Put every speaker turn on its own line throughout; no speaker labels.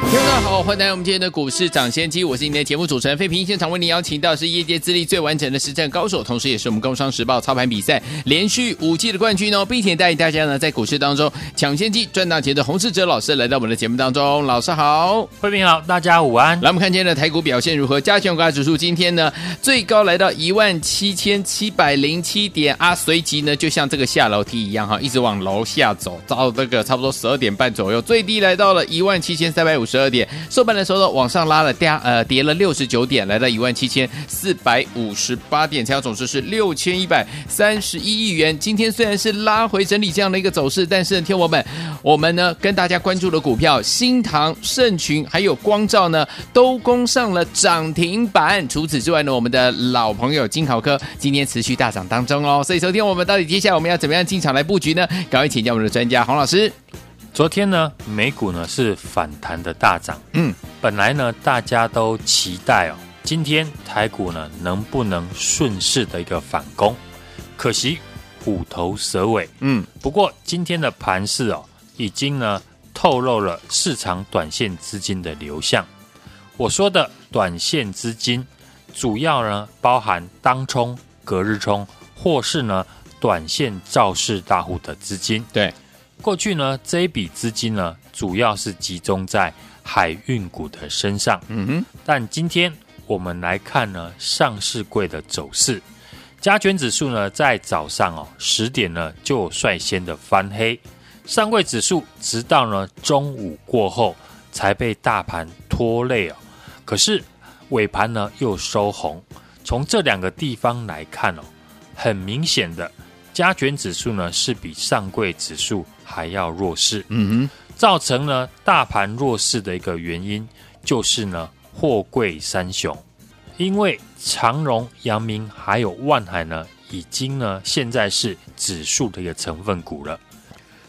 听众好，欢迎来到我们今天的股市抢先机，我是今天的节目主持人费平。现场为您邀请到是业界资历最完整的实战高手，同时也是我们工商时报操盘比赛连续五季的冠军哦，并且带领大家呢在股市当中抢先机赚大钱的洪世哲老师来到我们的节目当中。老师好，
费平好，大家午安。
来，我们看今天的台股表现如何？加权股价指数今天呢最高来到一万七千七百零七点啊，随即呢就像这个下楼梯一样哈，一直往楼下走，到这个差不多十二点半左右，最低来到了一万七千三百五十。二点收盘的时候呢，往上拉了跌呃跌了六十九点，来到一万七千四百五十八点，成交总值是六千一百三十一亿元。今天虽然是拉回整理这样的一个走势，但是呢，听我们我们呢跟大家关注的股票，新唐、盛群还有光照呢，都攻上了涨停板。除此之外呢，我们的老朋友金豪科今天持续大涨当中哦。所以，昨天我们到底接下来我们要怎么样进场来布局呢？赶快请教我们的专家洪老师。
昨天呢，美股呢是反弹的大涨。嗯，本来呢，大家都期待哦，今天台股呢能不能顺势的一个反攻？可惜虎头蛇尾。嗯，不过今天的盘势哦，已经呢透露了市场短线资金的流向。我说的短线资金，主要呢包含当冲、隔日冲，或是呢短线造势大户的资金。
对。
过去呢，这一笔资金呢，主要是集中在海运股的身上。嗯哼。但今天我们来看呢，上市柜的走势，加权指数呢，在早上哦十点呢就率先的翻黑，上柜指数直到呢中午过后才被大盘拖累哦。可是尾盘呢又收红，从这两个地方来看哦，很明显的。加权指数呢是比上柜指数还要弱势，嗯哼，造成呢大盘弱势的一个原因就是呢货柜三雄，因为长荣、阳明还有万海呢已经呢现在是指数的一个成分股了，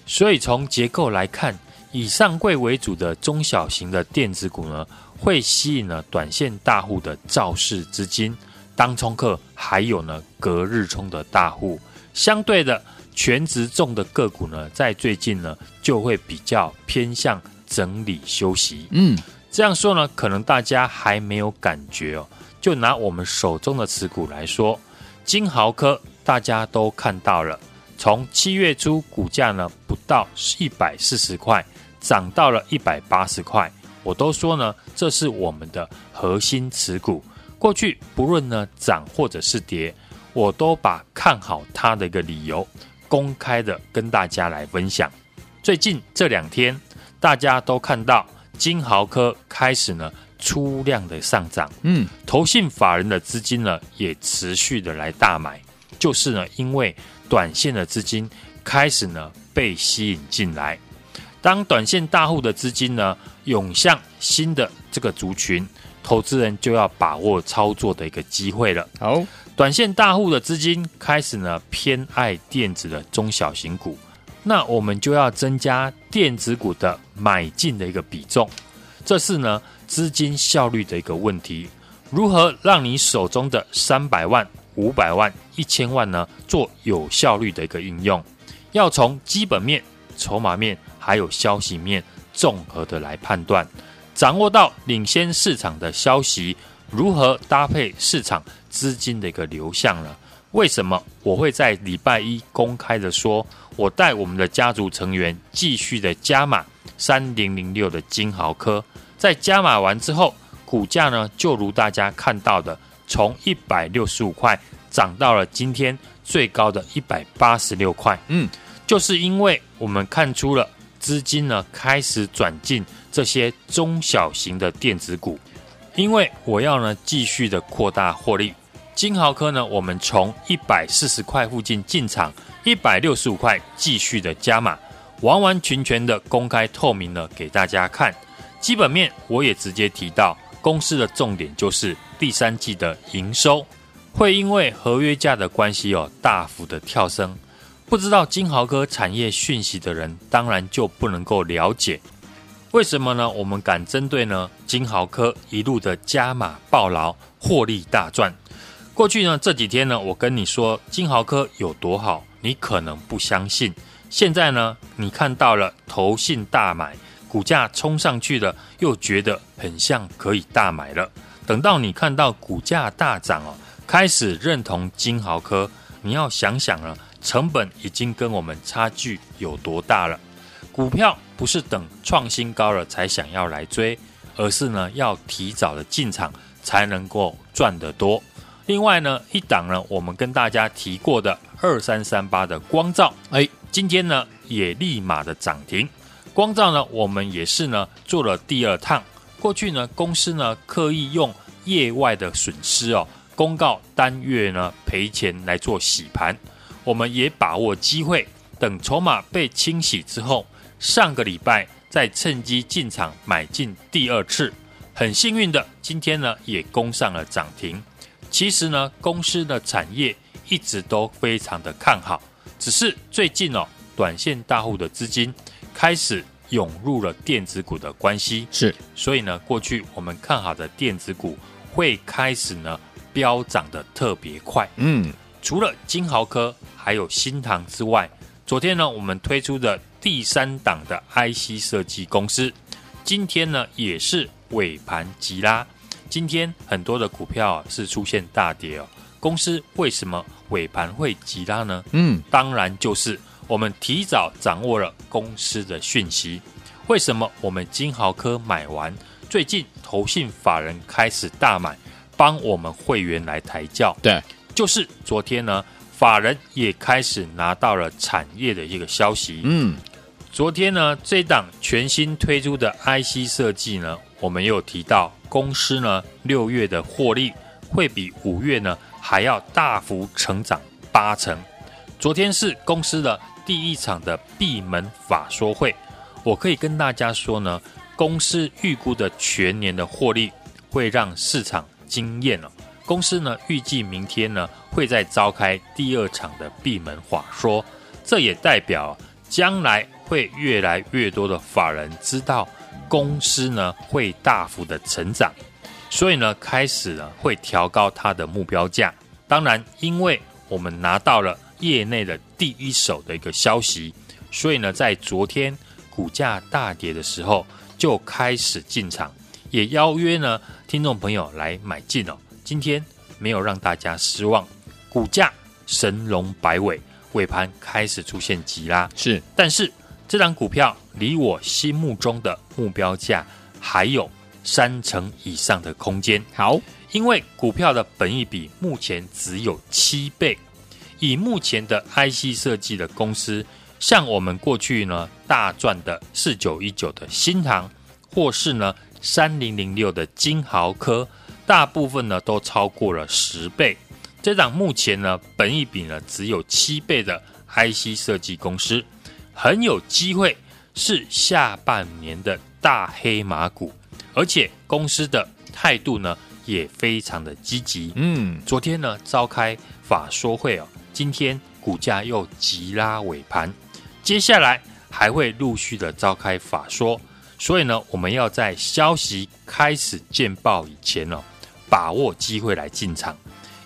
所以从结构来看，以上柜为主的中小型的电子股呢会吸引了短线大户的造势资金，当冲客还有呢隔日冲的大户。相对的，权值重的个股呢，在最近呢，就会比较偏向整理休息。嗯，这样说呢，可能大家还没有感觉哦。就拿我们手中的持股来说，金豪科大家都看到了，从七月初股价呢不到一百四十块，涨到了一百八十块，我都说呢，这是我们的核心持股。过去不论呢涨或者是跌。我都把看好它的一个理由公开的跟大家来分享。最近这两天，大家都看到金豪科开始呢出量的上涨，嗯，投信法人的资金呢也持续的来大买，就是呢因为短线的资金开始呢被吸引进来。当短线大户的资金呢涌向新的这个族群，投资人就要把握操作的一个机会了。好。短线大户的资金开始呢偏爱电子的中小型股，那我们就要增加电子股的买进的一个比重，这是呢资金效率的一个问题。如何让你手中的三百万、五百万、一千万呢做有效率的一个应用？要从基本面、筹码面还有消息面综合的来判断，掌握到领先市场的消息，如何搭配市场？资金的一个流向了，为什么我会在礼拜一公开的说，我带我们的家族成员继续的加码三零零六的金豪科，在加码完之后，股价呢就如大家看到的，从一百六十五块涨到了今天最高的一百八十六块。嗯，就是因为我们看出了资金呢开始转进这些中小型的电子股，因为我要呢继续的扩大获利。金豪科呢，我们从一百四十块附近进场，一百六十五块继续的加码，完完全全的公开透明了给大家看。基本面我也直接提到，公司的重点就是第三季的营收，会因为合约价的关系哦，大幅的跳升。不知道金豪科产业讯息的人，当然就不能够了解。为什么呢？我们敢针对呢金豪科一路的加码爆牢，获利大赚。过去呢这几天呢，我跟你说金豪科有多好，你可能不相信。现在呢，你看到了投信大买，股价冲上去了，又觉得很像可以大买了。等到你看到股价大涨哦。开始认同金豪科，你要想想了，成本已经跟我们差距有多大了。股票不是等创新高了才想要来追，而是呢要提早的进场才能够赚得多。另外呢，一档呢我们跟大家提过的二三三八的光照，哎，今天呢也立马的涨停。光照呢我们也是呢做了第二趟。过去呢公司呢刻意用业外的损失哦。公告单月呢赔钱来做洗盘，我们也把握机会，等筹码被清洗之后，上个礼拜再趁机进场买进第二次，很幸运的今天呢也攻上了涨停。其实呢公司的产业一直都非常的看好，只是最近哦短线大户的资金开始涌入了电子股的关系，
是，
所以呢过去我们看好的电子股会开始呢。飙涨的特别快，嗯，除了金豪科还有新唐之外，昨天呢，我们推出的第三档的 IC 设计公司，今天呢也是尾盘急拉。今天很多的股票啊是出现大跌哦，公司为什么尾盘会急拉呢？嗯，当然就是我们提早掌握了公司的讯息。为什么我们金豪科买完，最近投信法人开始大买？帮我们会员来抬轿，
对，
就是昨天呢，法人也开始拿到了产业的一个消息。嗯，昨天呢，这档全新推出的 IC 设计呢，我们又提到公司呢六月的获利会比五月呢还要大幅成长八成。昨天是公司的第一场的闭门法说会，我可以跟大家说呢，公司预估的全年的获利会让市场。惊艳了，公司呢预计明天呢会再召开第二场的闭门法说，这也代表将来会越来越多的法人知道公司呢会大幅的成长，所以呢开始呢会调高它的目标价。当然，因为我们拿到了业内的第一手的一个消息，所以呢在昨天股价大跌的时候就开始进场。也邀约呢，听众朋友来买进哦。今天没有让大家失望，股价神龙摆尾，尾盘开始出现急拉。
是，
但是这档股票离我心目中的目标价还有三成以上的空间。
好，
因为股票的本益比目前只有七倍，以目前的 IC 设计的公司，像我们过去呢大赚的四九一九的新航，或是呢。三零零六的金豪科，大部分呢都超过了十倍。这档目前呢，本益比呢只有七倍的 IC 设计公司，很有机会是下半年的大黑马股，而且公司的态度呢也非常的积极。嗯，昨天呢召开法说会哦，今天股价又急拉尾盘，接下来还会陆续的召开法说。所以呢，我们要在消息开始见报以前哦，把握机会来进场。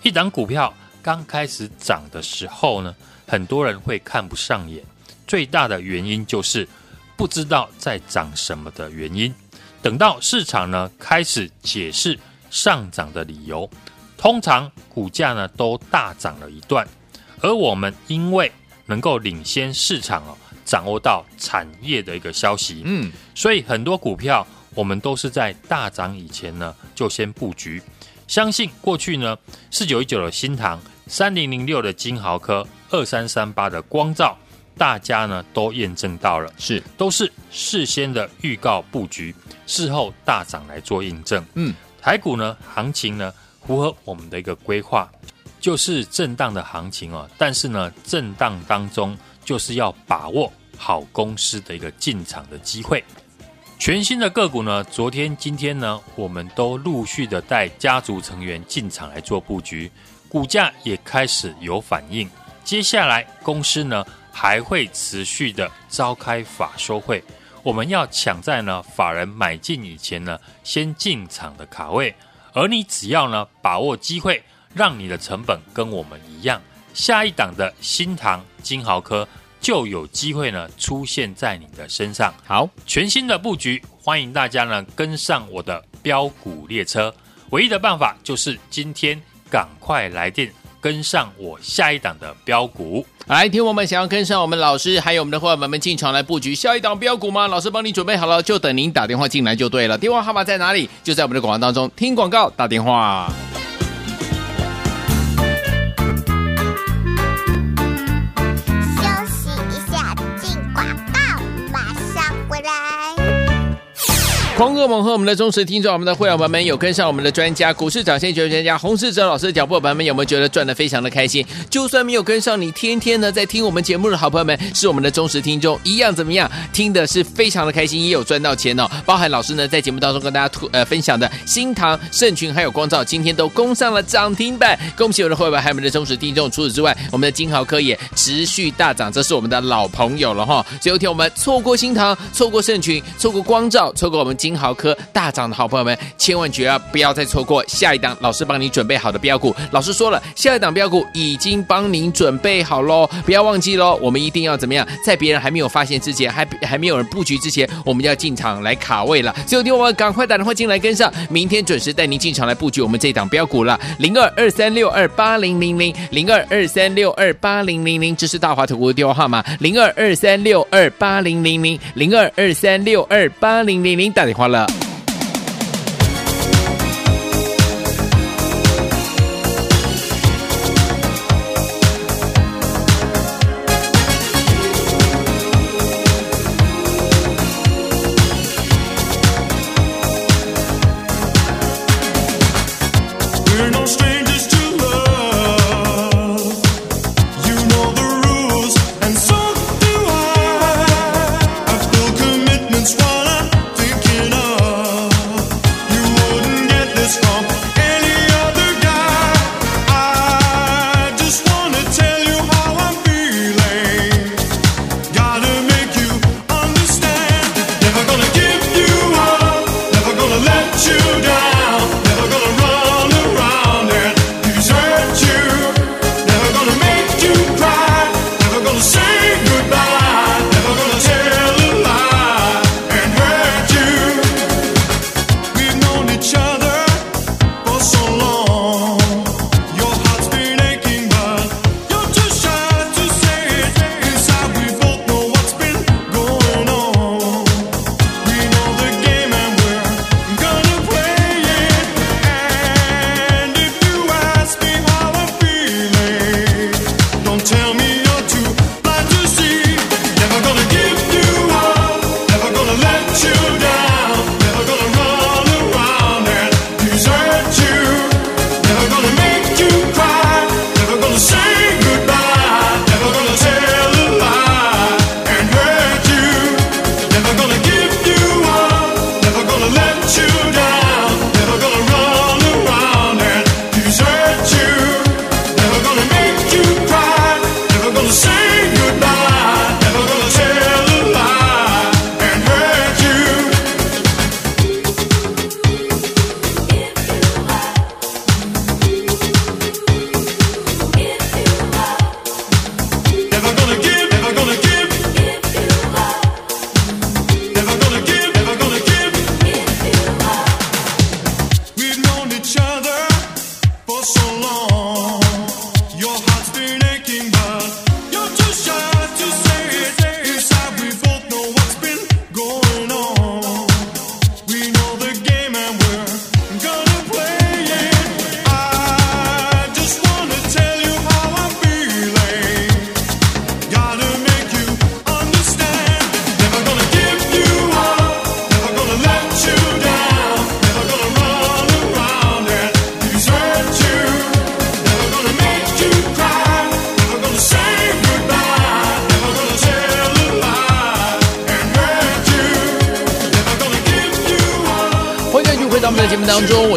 一档股票刚开始涨的时候呢，很多人会看不上眼，最大的原因就是不知道在涨什么的原因。等到市场呢开始解释上涨的理由，通常股价呢都大涨了一段。而我们因为能够领先市场哦。掌握到产业的一个消息，嗯，所以很多股票我们都是在大涨以前呢就先布局。相信过去呢四九一九的新塘、三零零六的金豪科、二三三八的光罩，大家呢都验证到了，
是
都是事先的预告布局，事后大涨来做印证。嗯，台股呢行情呢符合我们的一个规划，就是震荡的行情哦，但是呢震荡当中。就是要把握好公司的一个进场的机会。全新的个股呢，昨天、今天呢，我们都陆续的带家族成员进场来做布局。股价也开始有反应。接下来公司呢还会持续的召开法说会，我们要抢在呢法人买进以前呢先进场的卡位，而你只要呢把握机会，让你的成本跟我们一样，下一档的新唐金豪科就有机会呢出现在你的身上。
好，
全新的布局，欢迎大家呢跟上我的标股列车。唯一的办法就是今天赶快来电。跟上我下一档的标股，
来，听我们想要跟上我们老师还有我们的伙伴们，进场来布局下一档标股吗？老师帮你准备好了，就等您打电话进来就对了。电话号码在哪里？就在我们的广告当中，听广告打电话。狂歌猛喝我们的忠实听众，我们的会员朋友们有跟上我们的专家股市涨先机专家洪世哲老师的脚步，朋友们有没有觉得赚得非常的开心？就算没有跟上，你天天呢在听我们节目的好朋友们，是我们的忠实听众，一样怎么样？听的是非常的开心，也有赚到钱哦。包含老师呢在节目当中跟大家呃分享的新唐、盛群还有光照，今天都攻上了涨停板，恭喜我的会员还有我们的忠实听众。除此之外，我们的金豪科也持续大涨，这是我们的老朋友了哈。所以有天我们错过新唐，错过盛群，错过光照，错过我们。金豪科大涨的好朋友们，千万绝啊不要再错过下一档老师帮你准备好的标股。老师说了，下一档标股已经帮您准备好喽，不要忘记喽。我们一定要怎么样，在别人还没有发现之前，还还没有人布局之前，我们要进场来卡位了。所以，听我们赶快打电话进来跟上，明天准时带您进场来布局我们这档标股了。零二二三六二八零零零零二二三六二八零零零，这是大华投顾的电话号码。零二二三六二八零零零零二二三六二八零零零，打欢了。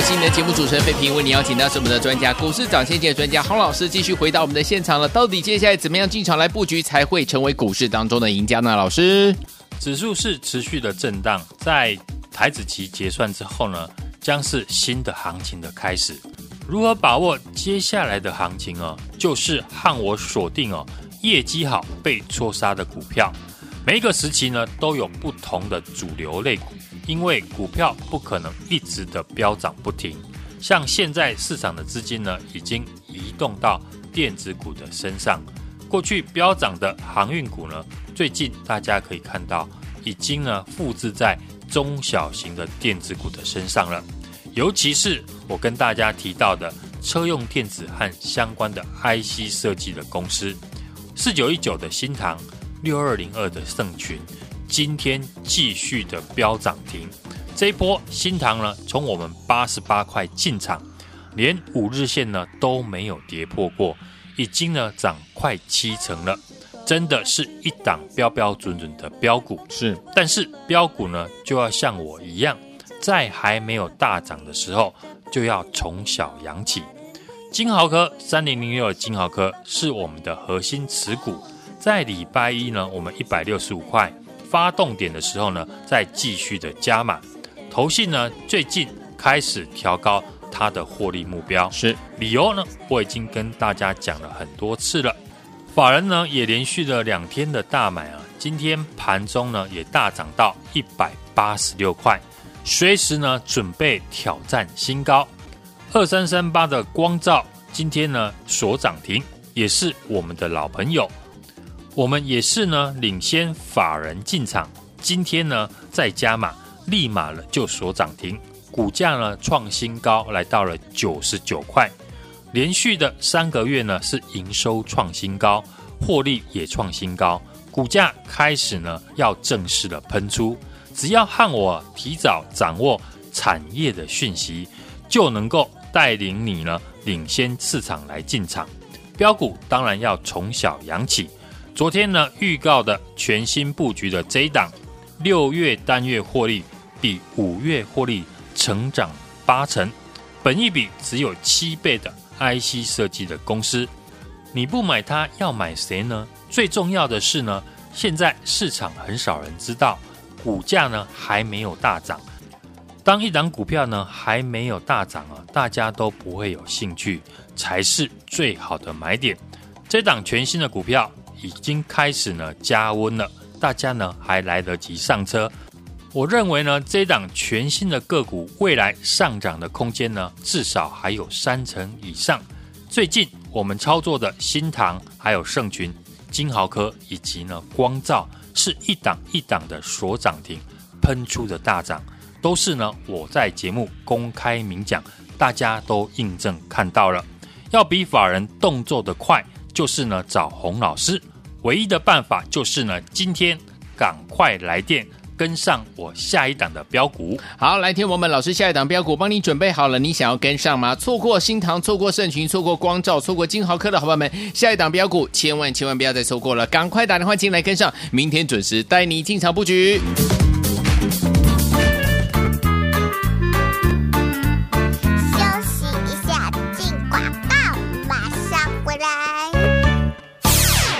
是你的节目主持人费平，为你邀请到是我们的专家，股市涨先机的专家洪老师，继续回到我们的现场了。到底接下来怎么样进场来布局，才会成为股市当中的赢家呢？老师，
指数是持续的震荡，在台子期结算之后呢，将是新的行情的开始。如何把握接下来的行情哦？就是和我锁定哦，业绩好被错杀的股票。每一个时期呢，都有不同的主流类股。因为股票不可能一直的飙涨不停，像现在市场的资金呢，已经移动到电子股的身上。过去飙涨的航运股呢，最近大家可以看到，已经呢复制在中小型的电子股的身上了。尤其是我跟大家提到的车用电子和相关的 IC 设计的公司，四九一九的新唐，六二零二的盛群。今天继续的飙涨停，这一波新塘呢，从我们八十八块进场，连五日线呢都没有跌破过，已经呢涨快七成了，真的是一档标标准准的标股。
是，
但是标股呢就要像我一样，在还没有大涨的时候，就要从小养起。金豪科三零零六的金豪科是我们的核心持股，在礼拜一呢，我们一百六十五块。发动点的时候呢，再继续的加码。投信呢，最近开始调高它的获利目标，
是
理由呢？我已经跟大家讲了很多次了。法人呢也连续了两天的大买啊，今天盘中呢也大涨到一百八十六块，随时呢准备挑战新高。二三三八的光照今天呢所涨停，也是我们的老朋友。我们也是呢，领先法人进场，今天呢再加码，立马了就锁涨停，股价呢创新高，来到了九十九块，连续的三个月呢是营收创新高，获利也创新高，股价开始呢要正式的喷出，只要和我提早掌握产业的讯息，就能够带领你呢领先市场来进场，标股当然要从小养起。昨天呢，预告的全新布局的这一档，六月单月获利比五月获利成长八成，本益比只有七倍的 IC 设计的公司，你不买它要买谁呢？最重要的是呢，现在市场很少人知道，股价呢还没有大涨。当一档股票呢还没有大涨啊，大家都不会有兴趣，才是最好的买点。这档全新的股票。已经开始呢加温了，大家呢还来得及上车。我认为呢这档全新的个股未来上涨的空间呢至少还有三成以上。最近我们操作的新唐、还有盛群、金豪科以及呢光照是一档一档的锁涨停喷出的大涨，都是呢我在节目公开明讲，大家都印证看到了。要比法人动作的快。就是呢，找洪老师，唯一的办法就是呢，今天赶快来电跟上我下一档的标股。
好，来听我们老师下一档标股，帮你准备好了，你想要跟上吗？错过新唐，错过盛群，错过光照，错过金豪科的好朋友们，下一档标股千万千万不要再错过了，赶快打电话进来跟上，明天准时带你进场布局。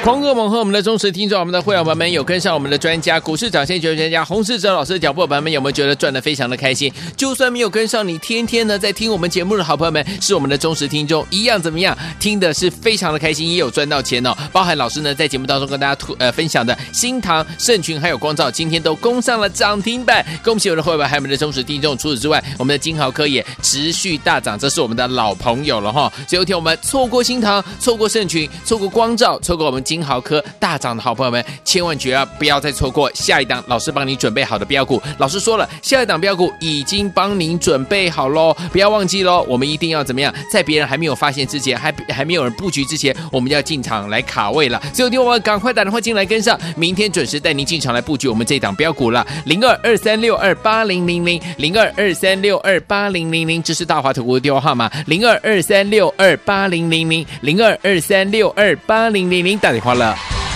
狂贺猛和我们的忠实听众，我们的会员朋友们有跟上我们的专家股市涨先机专家洪世哲老师的脚步，朋友们有没有觉得赚的非常的开心？就算没有跟上，你天天呢在听我们节目的好朋友们，是我们的忠实听众，一样怎么样？听的是非常的开心，也有赚到钱哦。包含老师呢在节目当中跟大家吐呃分享的新唐、盛群还有光照，今天都攻上了涨停板，恭喜我的会员还有我们的忠实听众。除此之外，我们的金豪科也持续大涨，这是我们的老朋友了哈。最后一天我们错过新唐，错过盛群，错过光照，错过我们金。金豪科大涨的好朋友们，千万绝啊不要再错过下一档老师帮你准备好的标股。老师说了，下一档标股已经帮您准备好喽，不要忘记喽。我们一定要怎么样，在别人还没有发现之前，还还没有人布局之前，我们要进场来卡位了。所以，听我赶快打电话进来跟上，明天准时带您进场来布局我们这一档标股了。零二二三六二八零零零零二二三六二八零零零，这是大华投顾的电话号码。零二二三六二八零零零零二二三六二八零零零，打电话。欢了。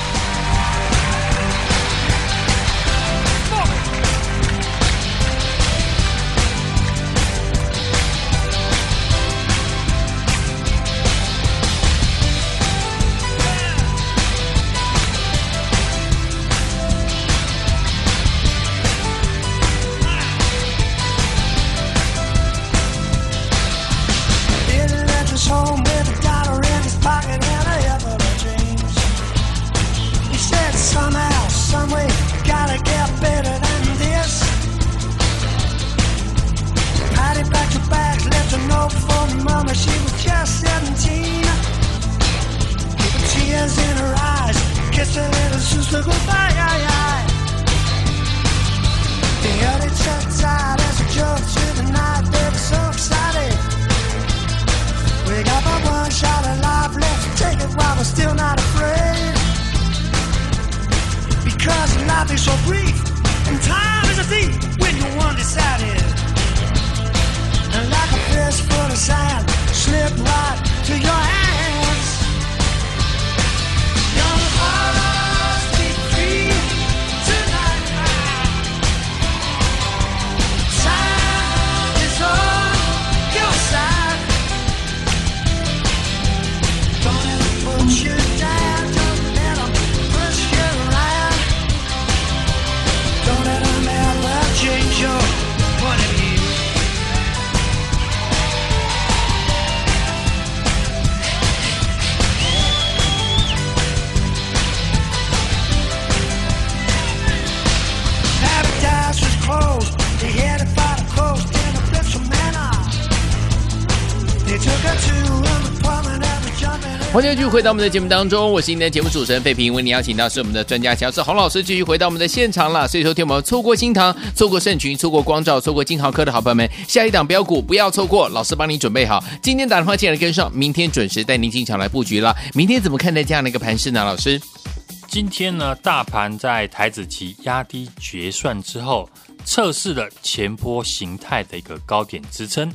So brief and time is a thief when you're undecided. And like a fist full of sand, slip right to your hands.
欢迎继续回到我们的节目当中，我是今天的节目主持人费平，为您邀请到是我们的专家乔治洪老师，继续回到我们的现场了。所以说，听我们错过新塘、错过盛群、错过光照、错过金豪科的好朋友们，下一档标股不要错过，老师帮你准备好。今天打电话进来跟上，明天准时带您进场来布局了。明天怎么看待这样的一个盘势呢？老师，
今天呢，大盘在台指期压低结算之后，测试了前波形态的一个高点支撑。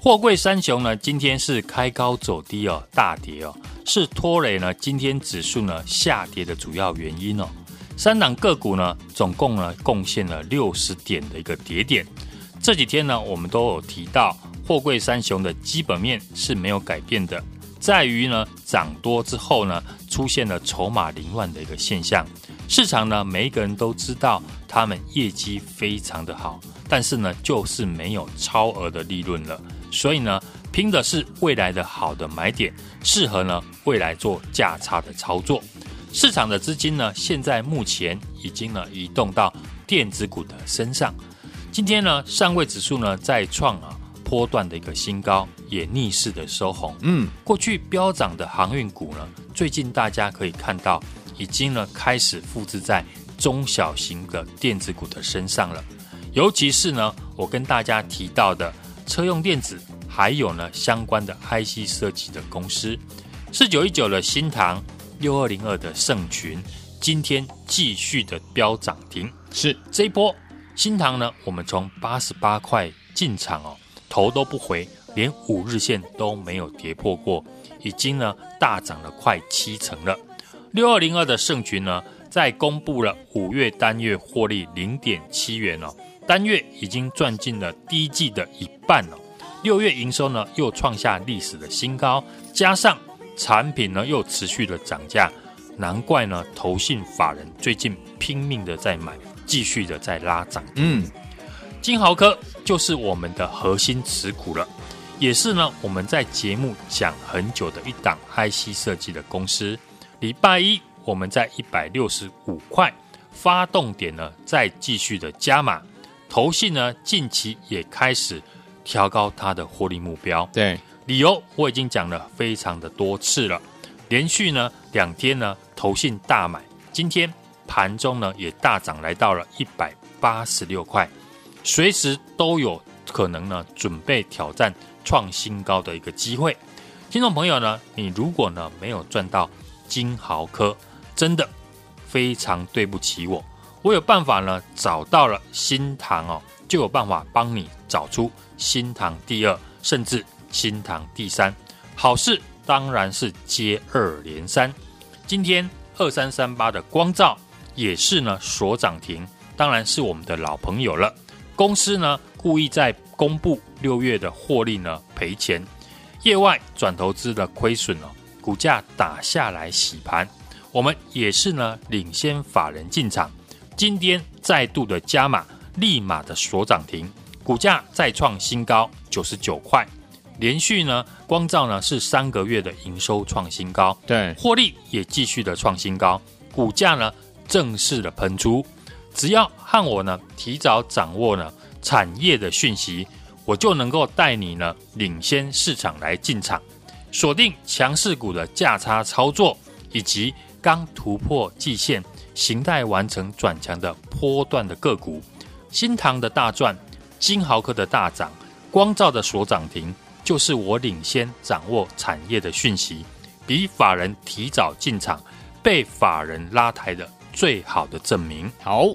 货柜三雄呢，今天是开高走低哦，大跌哦，是拖累呢今天指数呢下跌的主要原因哦。三档个股呢，总共呢贡献了六十点的一个跌点。这几天呢，我们都有提到，货柜三雄的基本面是没有改变的，在于呢涨多之后呢，出现了筹码凌乱的一个现象。市场呢，每一个人都知道他们业绩非常的好，但是呢，就是没有超额的利润了。所以呢，拼的是未来的好的买点，适合呢未来做价差的操作。市场的资金呢，现在目前已经呢移动到电子股的身上。今天呢，上位指数呢再创啊波段的一个新高，也逆势的收红。
嗯，
过去飙涨的航运股呢，最近大家可以看到，已经呢开始复制在中小型的电子股的身上了。尤其是呢，我跟大家提到的。车用电子，还有呢相关的 IC 设计的公司，四九一九的新唐，六二零二的盛群，今天继续的飙涨停。
是
这一波新唐呢，我们从八十八块进场哦，头都不回，连五日线都没有跌破过，已经呢大涨了快七成了。六二零二的盛群呢，在公布了五月单月获利零点七元哦。单月已经赚进了第一季的一半了，六月营收呢又创下历史的新高，加上产品呢又持续的涨价，难怪呢投信法人最近拼命的在买，继续的在拉涨。
嗯，
金豪科就是我们的核心持股了，也是呢我们在节目讲很久的一档 IC 设计的公司。礼拜一我们在一百六十五块发动点呢，再继续的加码。投信呢，近期也开始调高它的获利目标。
对，
理由我已经讲了非常的多次了。连续呢两天呢，投信大买，今天盘中呢也大涨，来到了一百八十六块，随时都有可能呢准备挑战创新高的一个机会。听众朋友呢，你如果呢没有赚到金豪科，真的非常对不起我。我有办法呢，找到了新塘哦，就有办法帮你找出新塘第二，甚至新塘第三。好事当然是接二连三。今天二三三八的光照也是呢所涨停，当然是我们的老朋友了。公司呢故意在公布六月的获利呢赔钱，业外转投资的亏损哦，股价打下来洗盘，我们也是呢领先法人进场。今天再度的加码，立马的锁涨停，股价再创新高九十九块，连续呢光照呢是三个月的营收创新高，
对，
获利也继续的创新高，股价呢正式的喷出。只要和我呢提早掌握呢产业的讯息，我就能够带你呢领先市场来进场，锁定强势股的价差操作，以及刚突破季线、形态完成转强的波段的个股，新塘的大赚，金豪科的大涨，光照的所涨停，就是我领先掌握产业的讯息，比法人提早进场，被法人拉抬的最好的证明。
好，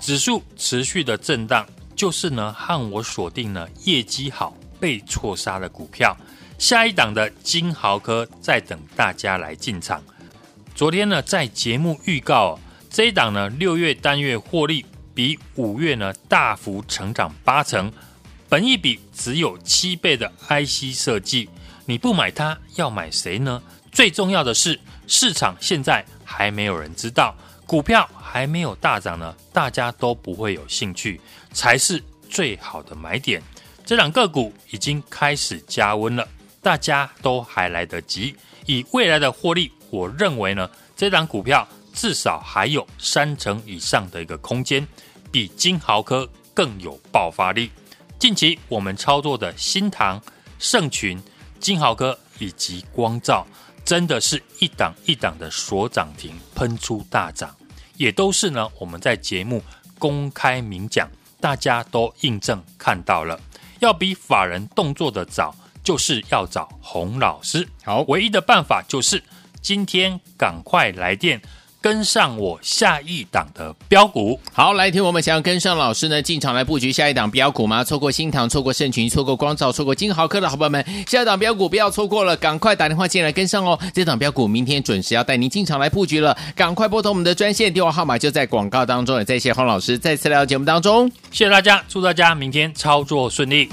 指数持续的震荡，就是呢，和我锁定了业绩好被错杀的股票。下一档的金豪科在等大家来进场。昨天呢，在节目预告这一档呢，六月单月获利比五月呢大幅成长八成，本一比只有七倍的 IC 设计，你不买它要买谁呢？最重要的是，市场现在还没有人知道，股票还没有大涨呢，大家都不会有兴趣，才是最好的买点。这档个股已经开始加温了。大家都还来得及，以未来的获利，我认为呢，这档股票至少还有三成以上的一个空间，比金豪科更有爆发力。近期我们操作的新唐、盛群、金豪科以及光照，真的是一档一档的锁涨停，喷出大涨，也都是呢我们在节目公开明讲，大家都印证看到了，要比法人动作的早。就是要找洪老师，好，唯一的办法就是今天赶快来电，跟上我下一档的标股。
好，来听我们想要跟上老师呢，进场来布局下一档标股吗？错过新塘，错过盛群，错过光照，错过金豪科的好朋友们，下一档标股不要错过了，赶快打电话进来跟上哦。这档标股明天准时要带您进场来布局了，赶快拨通我们的专线电话号码，就在广告当中。也再谢洪老师再次来到节目当中，
谢谢大家，祝大家明天操作顺利。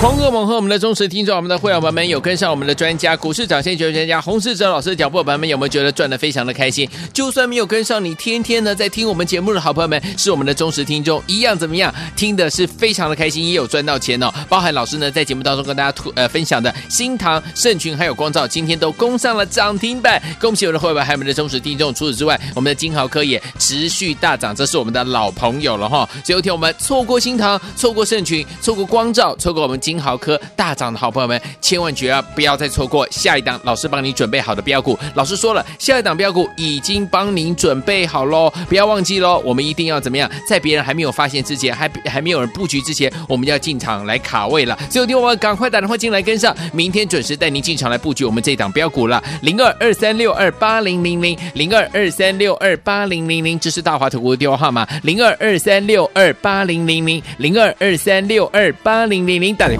狂贺猛和我们的忠实听众，我们的会员朋友们有跟上我们的专家股市涨先机专家洪世哲老师的脚步，朋友们有没有觉得赚的非常的开心？就算没有跟上，你天天呢在听我们节目的好朋友们，是我们的忠实听众，一样怎么样？听的是非常的开心，也有赚到钱哦。包含老师呢在节目当中跟大家吐呃分享的新唐、盛群还有光照，今天都攻上了涨停板，恭喜我们的会员还有我们的忠实听众。除此之外，我们的金豪科也持续大涨，这是我们的老朋友了哈。最后一天我们错过新唐，错过盛群，错过光照，错过我们。金豪科大涨的好朋友们，千万绝啊不要再错过下一档老师帮你准备好的标股。老师说了，下一档标股已经帮您准备好喽，不要忘记喽。我们一定要怎么样，在别人还没有发现之前，还还没有人布局之前，我们要进场来卡位了。最后听我们赶快打电话进来跟上，明天准时带您进场来布局我们这一档标股了。零二二三六二八零零零零二二三六二八零零零，这是大华投顾的电话号码。零二二三六二八零零零零二二三六二八零零零，打电。